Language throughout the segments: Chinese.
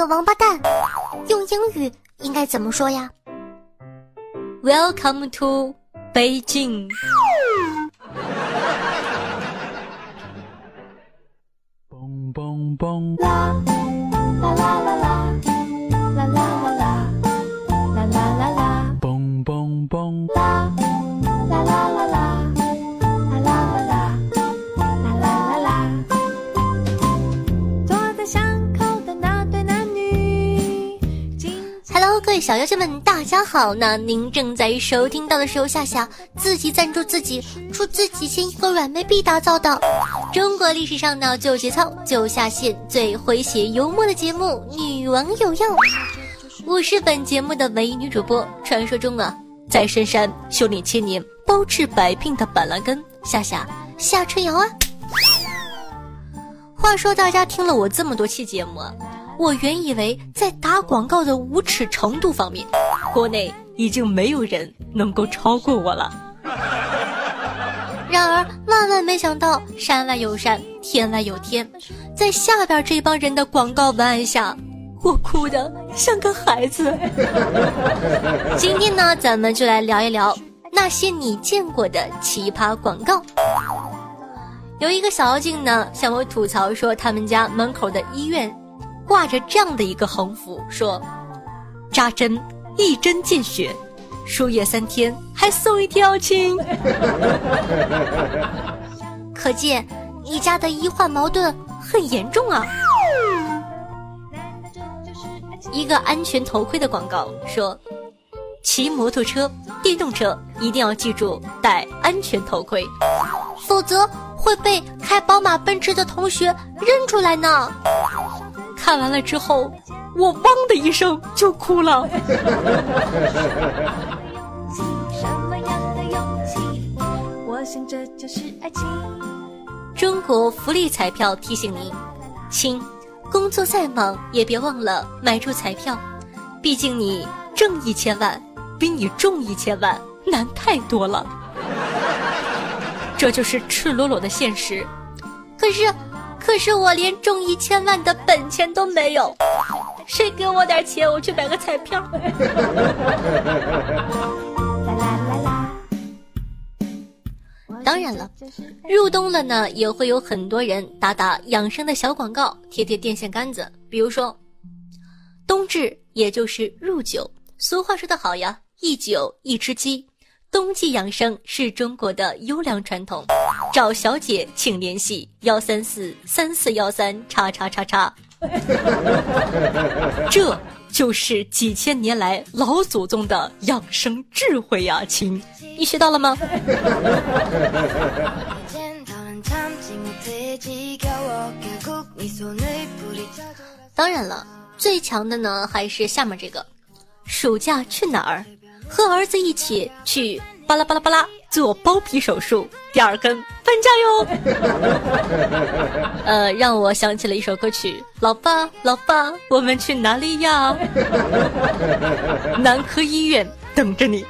个王八蛋！用英语应该怎么说呀？Welcome to 北京。嘣嘣嘣！啦啦啦啦啦啦啦啦啦啦啦啦啦！嘣嘣嘣！啦啦小妖精们，大家好！那您正在收听到的是由夏夏自己赞助自己出自己钱一个软妹币打造的中国历史上呢最有节操、最下限、最诙谐幽默的节目《女王有药》。我是本节目的唯一女主播，传说中啊在深山修炼千年、包治百病的板蓝根夏夏夏春瑶啊。话说大家听了我这么多期节目。我原以为在打广告的无耻程度方面，国内已经没有人能够超过我了。然而万万没想到，山外有山，天外有天，在下边这帮人的广告文案下，我哭的像个孩子。今天呢，咱们就来聊一聊那些你见过的奇葩广告。有一个小妖精呢，向我吐槽说，他们家门口的医院。挂着这样的一个横幅，说：“扎针一针见血，输液三天还送一条亲。”可见你家的医患矛盾很严重啊！一个安全头盔的广告说：“骑摩托车、电动车一定要记住戴安全头盔，否则会被开宝马、奔驰的同学认出来呢。”看完了之后，我“汪”的一声就哭了。中国福利彩票提醒您，亲，工作再忙也别忘了买注彩票，毕竟你挣一千万比你中一千万难太多了。这就是赤裸裸的现实。可是。可是我连中一千万的本钱都没有，谁给我点钱，我去买个彩票。当然了，入冬了呢，也会有很多人打打养生的小广告，贴贴电线杆子。比如说，冬至也就是入九，俗话说得好呀，一九一只鸡。冬季养生是中国的优良传统，找小姐请联系幺三四三四幺三叉叉叉叉。这就是几千年来老祖宗的养生智慧呀，亲，你学到了吗？当然了，最强的呢还是下面这个，暑假去哪儿？和儿子一起去巴拉巴拉巴拉做包皮手术，第二根搬家哟。呃，让我想起了一首歌曲，老爸老爸，我们去哪里呀？男科医院等着你。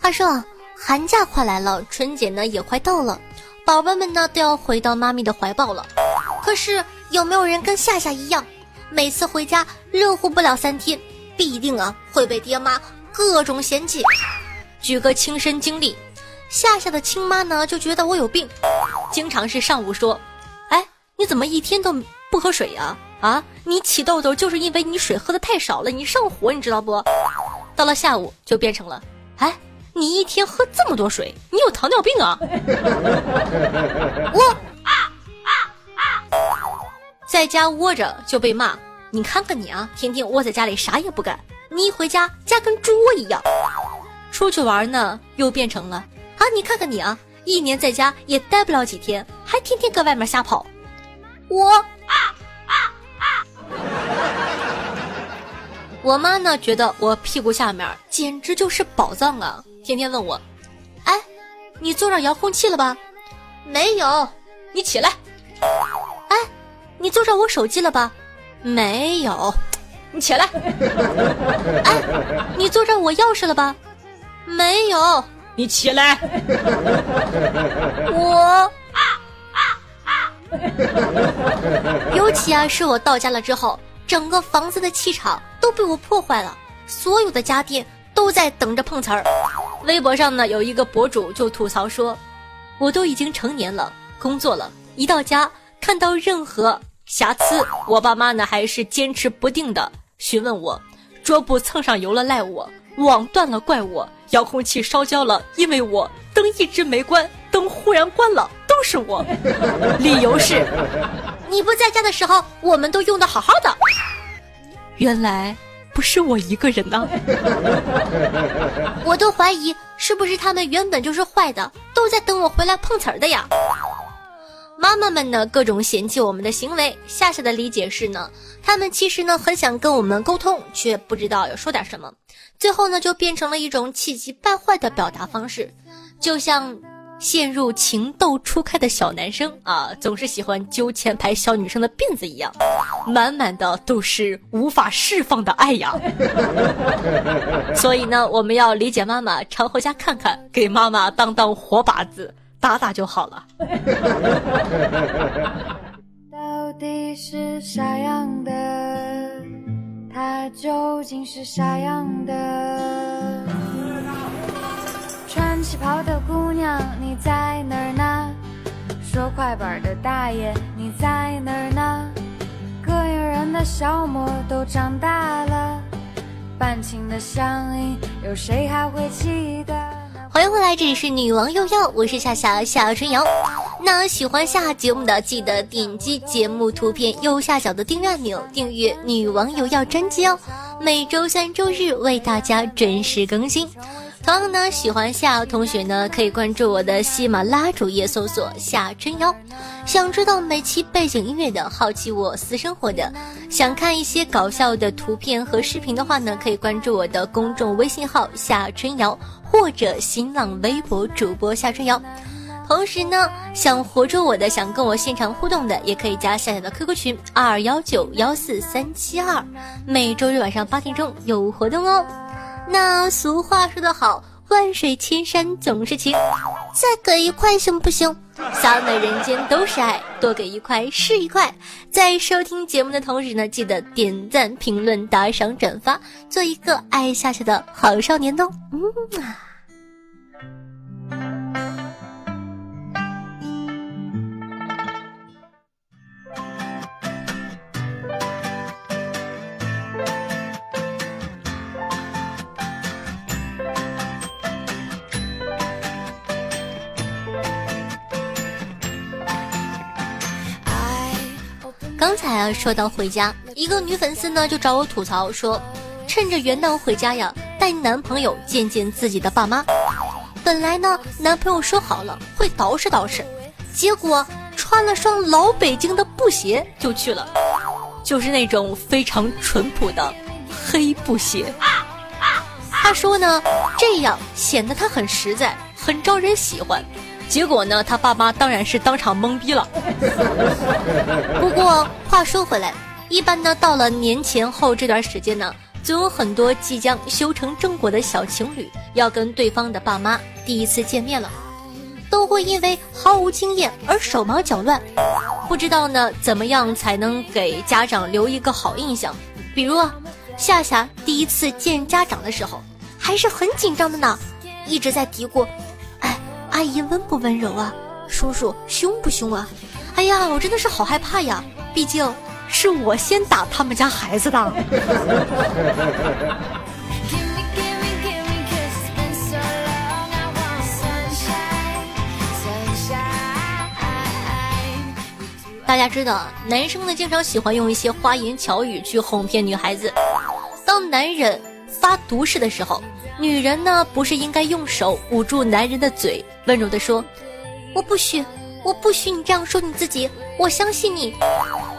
话说。寒假快来了，春节呢也快到了，宝贝们呢都要回到妈咪的怀抱了。可是有没有人跟夏夏一样，每次回家热乎不了三天，必定啊会被爹妈各种嫌弃？举个亲身经历，夏夏的亲妈呢就觉得我有病，经常是上午说：“哎，你怎么一天都不喝水呀？啊，你起痘痘就是因为你水喝的太少了，你上火，你知道不？”到了下午就变成了：“哎。”你一天喝这么多水，你有糖尿病啊？我啊啊啊！在家窝着就被骂，你看看你啊，天天窝在家里啥也不干，你一回家家跟猪窝一样。出去玩呢，又变成了啊，你看看你啊，一年在家也待不了几天，还天天搁外面瞎跑。我啊啊啊！我妈呢，觉得我屁股下面简直就是宝藏啊。天天问我，哎，你坐上遥控器了吧？没有，你起来。哎，你坐上我手机了吧？没有，你起来。哎，你坐上我钥匙了吧？没有。你起来。我啊啊啊。尤其啊，是我到家了之后，整个房子的气场都被我破坏了，所有的家电都在等着碰瓷儿。微博上呢，有一个博主就吐槽说：“我都已经成年了，工作了，一到家看到任何瑕疵，我爸妈呢还是坚持不定的询问我，桌布蹭上油了赖我，网断了怪我，遥控器烧焦了因为我，灯一直没关，灯忽然关了。”都是我，理由是，你不在家的时候，我们都用的好好的。原来不是我一个人呢，我都怀疑是不是他们原本就是坏的，都在等我回来碰瓷儿的呀。妈妈们呢，各种嫌弃我们的行为，夏夏的理解是呢，他们其实呢很想跟我们沟通，却不知道要说点什么，最后呢就变成了一种气急败坏的表达方式，就像。陷入情窦初开的小男生啊，总是喜欢揪前排小女生的辫子一样，满满的都是无法释放的爱呀。所以呢，我们要理解妈妈，常回家看看，给妈妈当当活靶子，打打就好了。到底是啥样的？他究竟是啥样的？旗袍的姑娘，你在哪儿呢？说快板的大爷，你在哪儿呢？膈应人的小模都长大了，半情的乡音，有谁还会记得？欢迎回来，这里是女王又要，我是夏夏夏春瑶。那喜欢下节目的，记得点击节目图片右下角的订阅按钮，订阅女王又要专辑哦。每周三、周日为大家准时更新。同样呢，喜欢夏同学呢，可以关注我的喜马拉主页，搜索夏春瑶。想知道每期背景音乐的，好奇我私生活的，想看一些搞笑的图片和视频的话呢，可以关注我的公众微信号夏春瑶，或者新浪微博主播夏春瑶。同时呢，想活捉我的，想跟我现场互动的，也可以加夏夏的 QQ 群二二幺九幺四三七二，每周日晚上八点钟有活动哦。那俗话说得好，万水千山总是情，再给一块行不行？洒满人间都是爱，多给一块是一块。在收听节目的同时呢，记得点赞、评论、打赏、转发，做一个爱夏夏的好少年哦。嗯啊。刚才啊，说到回家，一个女粉丝呢就找我吐槽说，趁着元旦回家呀，带男朋友见见自己的爸妈。本来呢，男朋友说好了会捯饬捯饬，结果穿了双老北京的布鞋就去了，就是那种非常淳朴的黑布鞋。他说呢，这样显得他很实在，很招人喜欢。结果呢，他爸妈当然是当场懵逼了。不过话说回来，一般呢，到了年前后这段时间呢，总有很多即将修成正果的小情侣要跟对方的爸妈第一次见面了，都会因为毫无经验而手忙脚乱，不知道呢怎么样才能给家长留一个好印象。比如啊夏夏第一次见家长的时候，还是很紧张的呢，一直在嘀咕。阿姨温不温柔啊？叔叔凶不凶啊？哎呀，我真的是好害怕呀！毕竟是我先打他们家孩子的。大家知道，男生呢经常喜欢用一些花言巧语去哄骗女孩子。当男人发毒誓的时候。女人呢，不是应该用手捂住男人的嘴，温柔的说：“我不许，我不许你这样说你自己，我相信你。”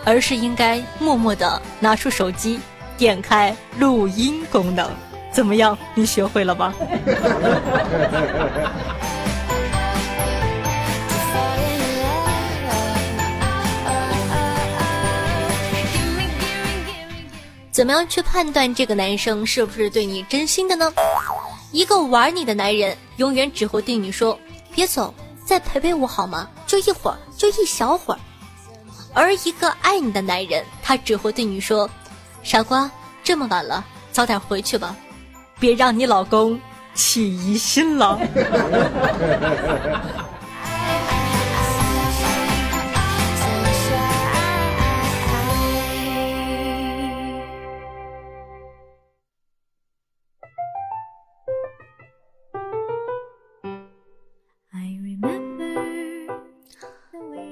而是应该默默的拿出手机，点开录音功能。怎么样，你学会了吗？怎么样去判断这个男生是不是对你真心的呢？一个玩你的男人，永远只会对你说：“别走，再陪陪我好吗？就一会儿，就一小会儿。”而一个爱你的男人，他只会对你说：“傻瓜，这么晚了，早点回去吧，别让你老公起疑心了。”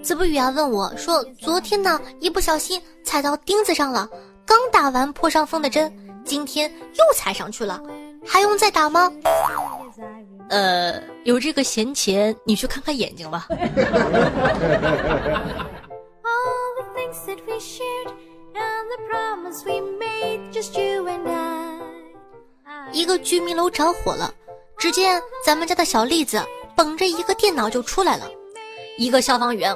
子不语啊问我说：“昨天呢，一不小心踩到钉子上了，刚打完破伤风的针，今天又踩上去了，还用再打吗？”呃，有这个闲钱，你去看看眼睛吧。一个居民楼着火了，只见咱们家的小栗子捧着一个电脑就出来了，一个消防员。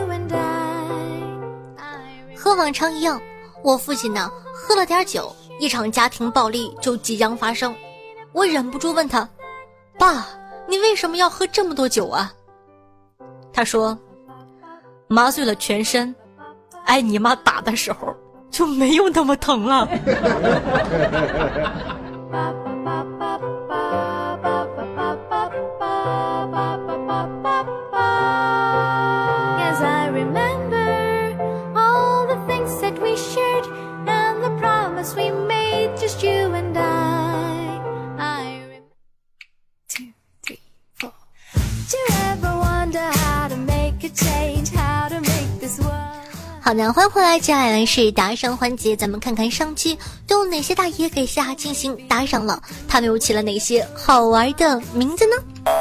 和往常一样，我父亲呢喝了点酒，一场家庭暴力就即将发生。我忍不住问他：“爸，你为什么要喝这么多酒啊？”他说：“麻醉了全身，挨你妈打的时候就没有那么疼了。” 好的，欢迎回来，接下来是打赏环节，咱们看看上期都有哪些大爷给夏进行打赏了，他们又起了哪些好玩的名字呢？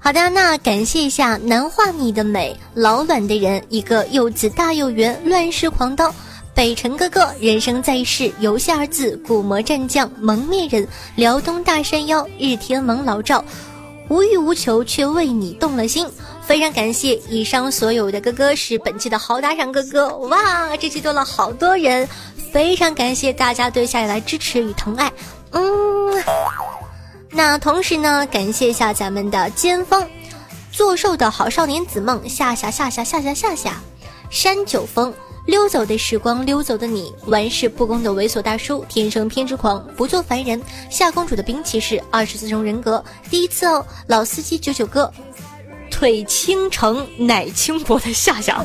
好的，那感谢一下难画你的美老卵的人，一个又子大又圆乱世狂刀，北辰哥哥人生在世游戏二字古魔战将蒙面人辽东大山腰日天王老赵。无欲无求，却为你动了心。非常感谢以上所有的哥哥是本期的好打赏哥哥哇！这期多了好多人，非常感谢大家对夏夏来支持与疼爱。嗯，那同时呢，感谢一下咱们的尖峰，做寿的好少年子梦夏夏夏夏夏夏夏夏山九峰。溜走的时光，溜走的你，玩世不恭的猥琐大叔，天生偏执狂，不做凡人，夏公主的兵器是二十四种人格，第一次哦，老司机九九哥，腿倾城乃轻薄的夏夏，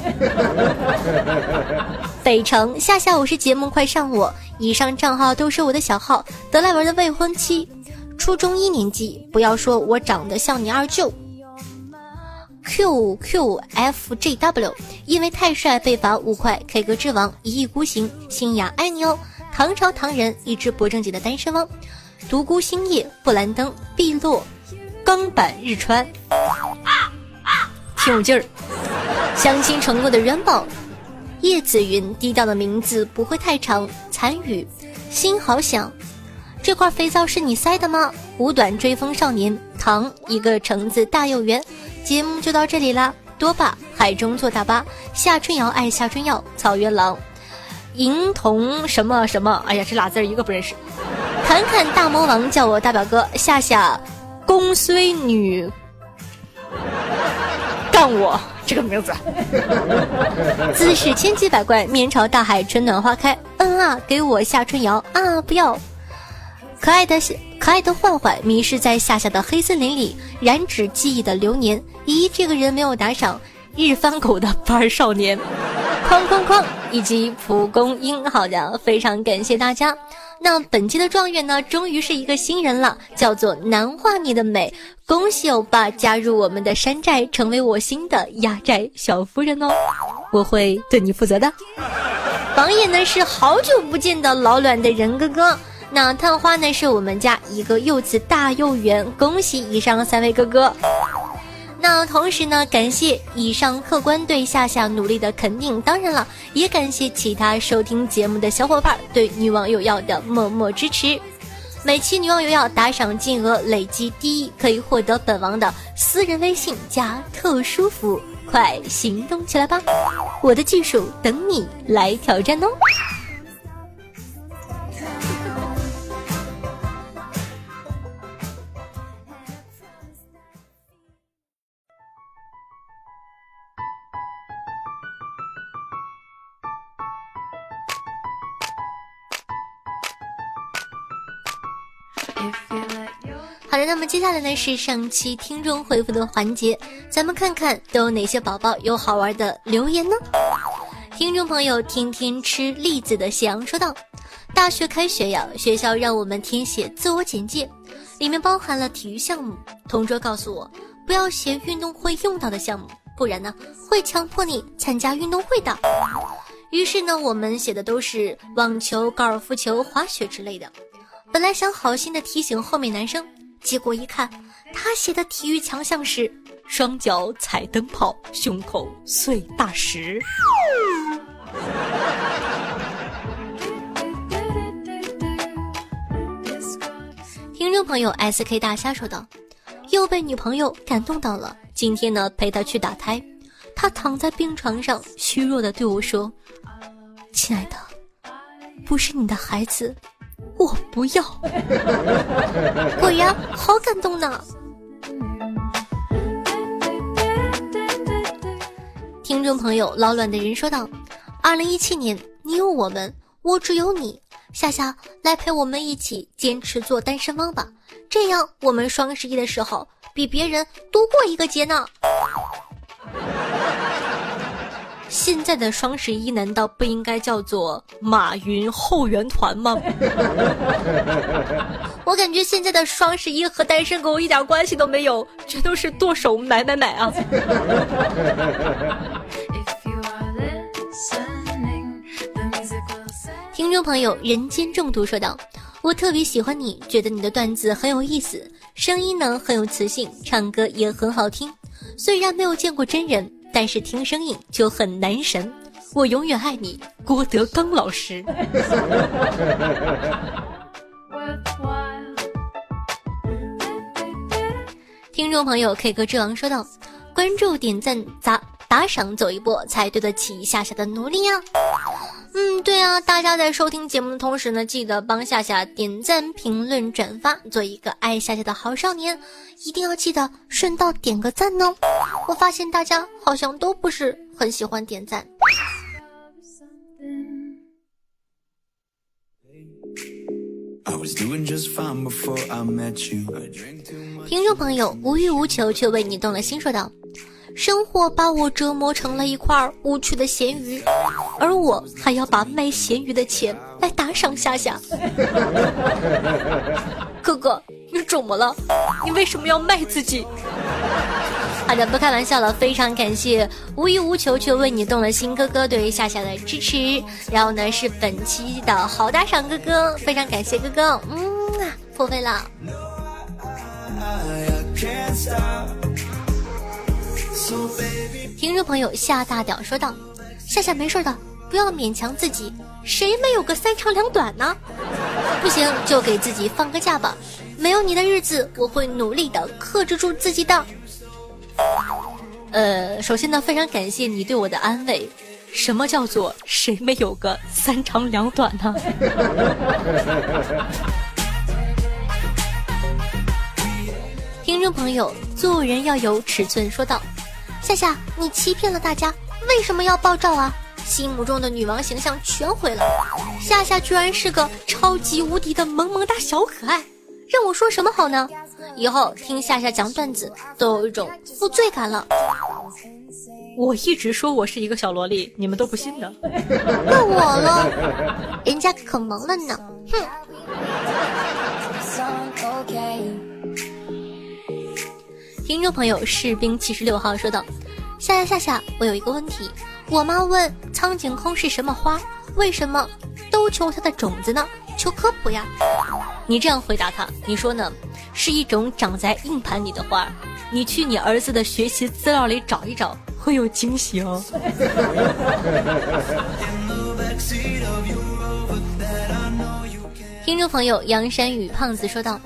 北城夏夏，我是节目快上我，以上账号都是我的小号，德莱文的未婚妻，初中一年级，不要说我长得像你二舅。QQFJW，因为太帅被罚五块。K 歌之王一意孤行，新雅爱你哦。唐朝唐人一只不正经的单身汪。独孤星夜，布兰登，碧落，钢板日川，挺有劲儿。相亲成功的元宝，叶子云，低调的名字不会太长。残雨，心好想。这块肥皂是你塞的吗？五短追风少年，唐一个橙子大又圆。节目就到这里啦，多吧，海中坐大巴，夏春瑶爱夏春瑶，草原狼，银童什么什么，哎呀，这俩字一个不认识。侃侃大魔王叫我大表哥，夏夏，公孙女，干我这个名字。姿势千奇百怪，面朝大海，春暖花开。嗯啊，给我夏春瑶啊，不要。可爱的可爱的幻幻迷失在夏夏的黑森林里，染指记忆的流年。咦，这个人没有打赏。日番狗的班少年，哐哐哐，以及蒲公英。好的，非常感谢大家。那本期的状元呢，终于是一个新人了，叫做难画你的美。恭喜欧巴加入我们的山寨，成为我新的压寨小夫人哦，我会对你负责的。榜眼呢是好久不见的老卵的人哥哥。那探花呢是我们家一个柚子大幼圆，恭喜以上三位哥哥。那同时呢，感谢以上客官对夏夏努力的肯定，当然了，也感谢其他收听节目的小伙伴对女网友要的默默支持。每期女网友要打赏金额累计第一，可以获得本王的私人微信加特殊服务，快行动起来吧！我的技术等你来挑战哦。好的，那么接下来呢是上期听众回复的环节，咱们看看都有哪些宝宝有好玩的留言呢？听众朋友天天吃栗子的夕阳说道：“大学开学呀，学校让我们填写自我简介，里面包含了体育项目，同桌告诉我不要写运动会用到的项目，不然呢会强迫你参加运动会的。于是呢，我们写的都是网球、高尔夫球、滑雪之类的。”本来想好心的提醒后面男生，结果一看，他写的体育强项是双脚踩灯泡，胸口碎大石。听众朋友 S K 大虾说道：“又被女朋友感动到了，今天呢陪她去打胎，她躺在病床上，虚弱的对我说：‘亲爱的，不是你的孩子。’”我不要，果然，好感动呢！听众朋友老卵的人说道：“二零一七年，你有我们，我只有你。夏夏，来陪我们一起坚持做单身汪吧，这样我们双十一的时候比别人多过一个节呢。”现在的双十一难道不应该叫做马云后援团吗？我感觉现在的双十一和单身狗一点关系都没有，全都是剁手买买买啊！听众朋友，人间中毒说道：“我特别喜欢你，觉得你的段子很有意思，声音呢很有磁性，唱歌也很好听。虽然没有见过真人。”但是听声音就很男神，我永远爱你，郭德纲老师。听众朋友 K 歌之王说道：“关注、点赞、砸打赏，走一波才对得起夏夏的努力呀。”嗯，对啊，大家在收听节目的同时呢，记得帮夏夏点赞、评论、转发，做一个爱夏夏的好少年。一定要记得顺道点个赞哦。我发现大家好像都不是很喜欢点赞。听众朋友无欲无求却为你动了心，说道。生活把我折磨成了一块无趣的咸鱼，而我还要把卖咸鱼的钱来打赏夏夏。哥哥，你怎么了？你为什么要卖自己？好的，不开玩笑了。非常感谢无欲无求却为你动了心哥哥对于夏夏的支持。然后呢，是本期的好打赏哥哥，非常感谢哥哥，嗯啊，破费了。听众朋友夏大屌说道：“夏夏没事的，不要勉强自己，谁没有个三长两短呢？不行就给自己放个假吧。没有你的日子，我会努力的克制住自己的。”呃，首先呢，非常感谢你对我的安慰。什么叫做谁没有个三长两短呢？听众朋友，做人要有尺寸，说道。夏夏，你欺骗了大家，为什么要爆照啊？心目中的女王形象全毁了。夏夏居然是个超级无敌的萌萌哒小可爱，让我说什么好呢？以后听夏夏讲段子都有一种负罪感了。我一直说我是一个小萝莉，你们都不信的。那我了，人家可萌了呢。哼。听众朋友，士兵七十六号说道：“夏夏夏夏，我有一个问题，我妈问苍井空是什么花，为什么都求它的种子呢？求科普呀！你这样回答他，你说呢？是一种长在硬盘里的花，你去你儿子的学习资料里找一找，会有惊喜哦。听众朋友杨山雨胖子说道：“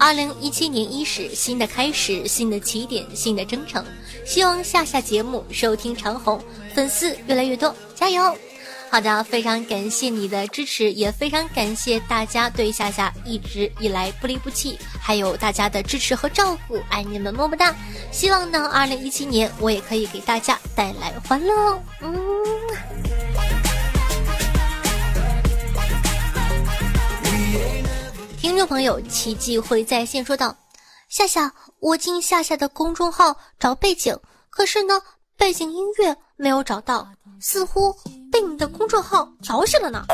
二零一七年伊始，新的开始，新的起点，新的征程。希望下下节目收听长虹，粉丝越来越多，加油！”好的，非常感谢你的支持，也非常感谢大家对夏夏一直以来不离不弃，还有大家的支持和照顾，爱你们么么哒！希望呢，二零一七年我也可以给大家带来欢乐。嗯。听众朋友，奇迹会在线说道：“夏夏，我进夏夏的公众号找背景，可是呢，背景音乐没有找到，似乎。”被你的公众号调戏了呢。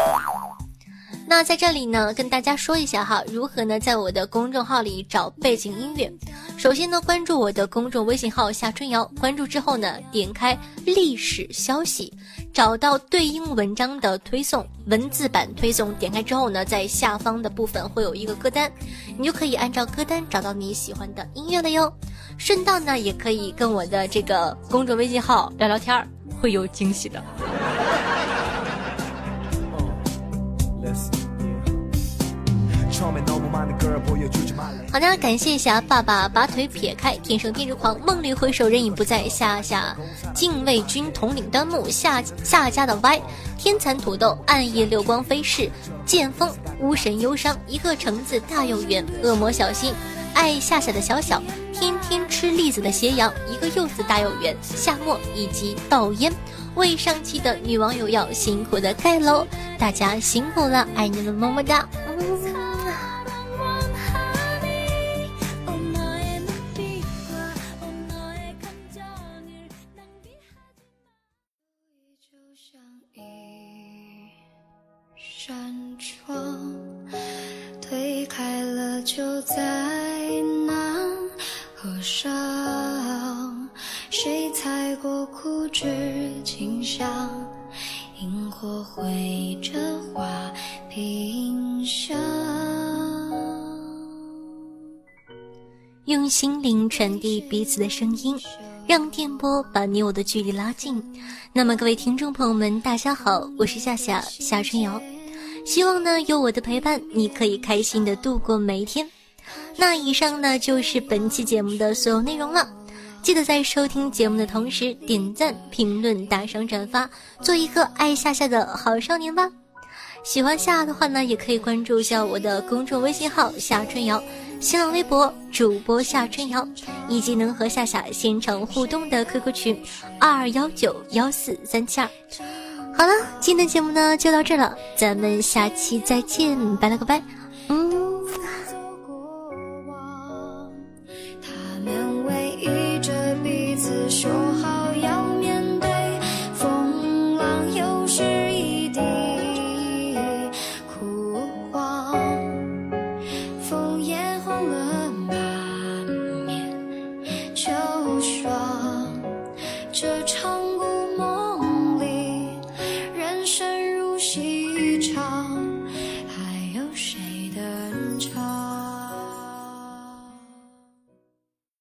那在这里呢，跟大家说一下哈，如何呢，在我的公众号里找背景音乐。首先呢，关注我的公众微信号夏春瑶，关注之后呢，点开历史消息，找到对应文章的推送文字版推送，点开之后呢，在下方的部分会有一个歌单，你就可以按照歌单找到你喜欢的音乐了哟。顺道呢，也可以跟我的这个公众微信号聊聊天儿，会有惊喜的。好的，感谢一下爸爸把腿撇开，天生偏执狂，梦里回首人已不在，下下禁卫军统领端木，下下家的歪，天蚕土豆，暗夜流光飞逝，剑锋巫神忧伤，一个橙子大又圆，恶魔小心，爱夏夏的小小，天天吃栗子的斜阳，一个柚子大又圆，夏末以及倒烟。为上期的女网友要辛苦的盖楼，大家辛苦了，爱你们么么哒。扇窗推开了，就在那河上，太过枯枝清香，萤火绘着画屏香。用心灵传递彼此的声音，让电波把你我的距离拉近。那么，各位听众朋友们，大家好，我是夏夏夏春瑶。希望呢，有我的陪伴，你可以开心的度过每一天。那以上呢，就是本期节目的所有内容了。记得在收听节目的同时，点赞、评论、打赏、转发，做一个爱夏夏的好少年吧。喜欢夏的话呢，也可以关注一下我的公众微信号夏春瑶。新浪微博主播夏春瑶，以及能和夏夏现场互动的 QQ 群二二幺九幺四三七二。好了，今天的节目呢就到这了，咱们下期再见，拜了个拜。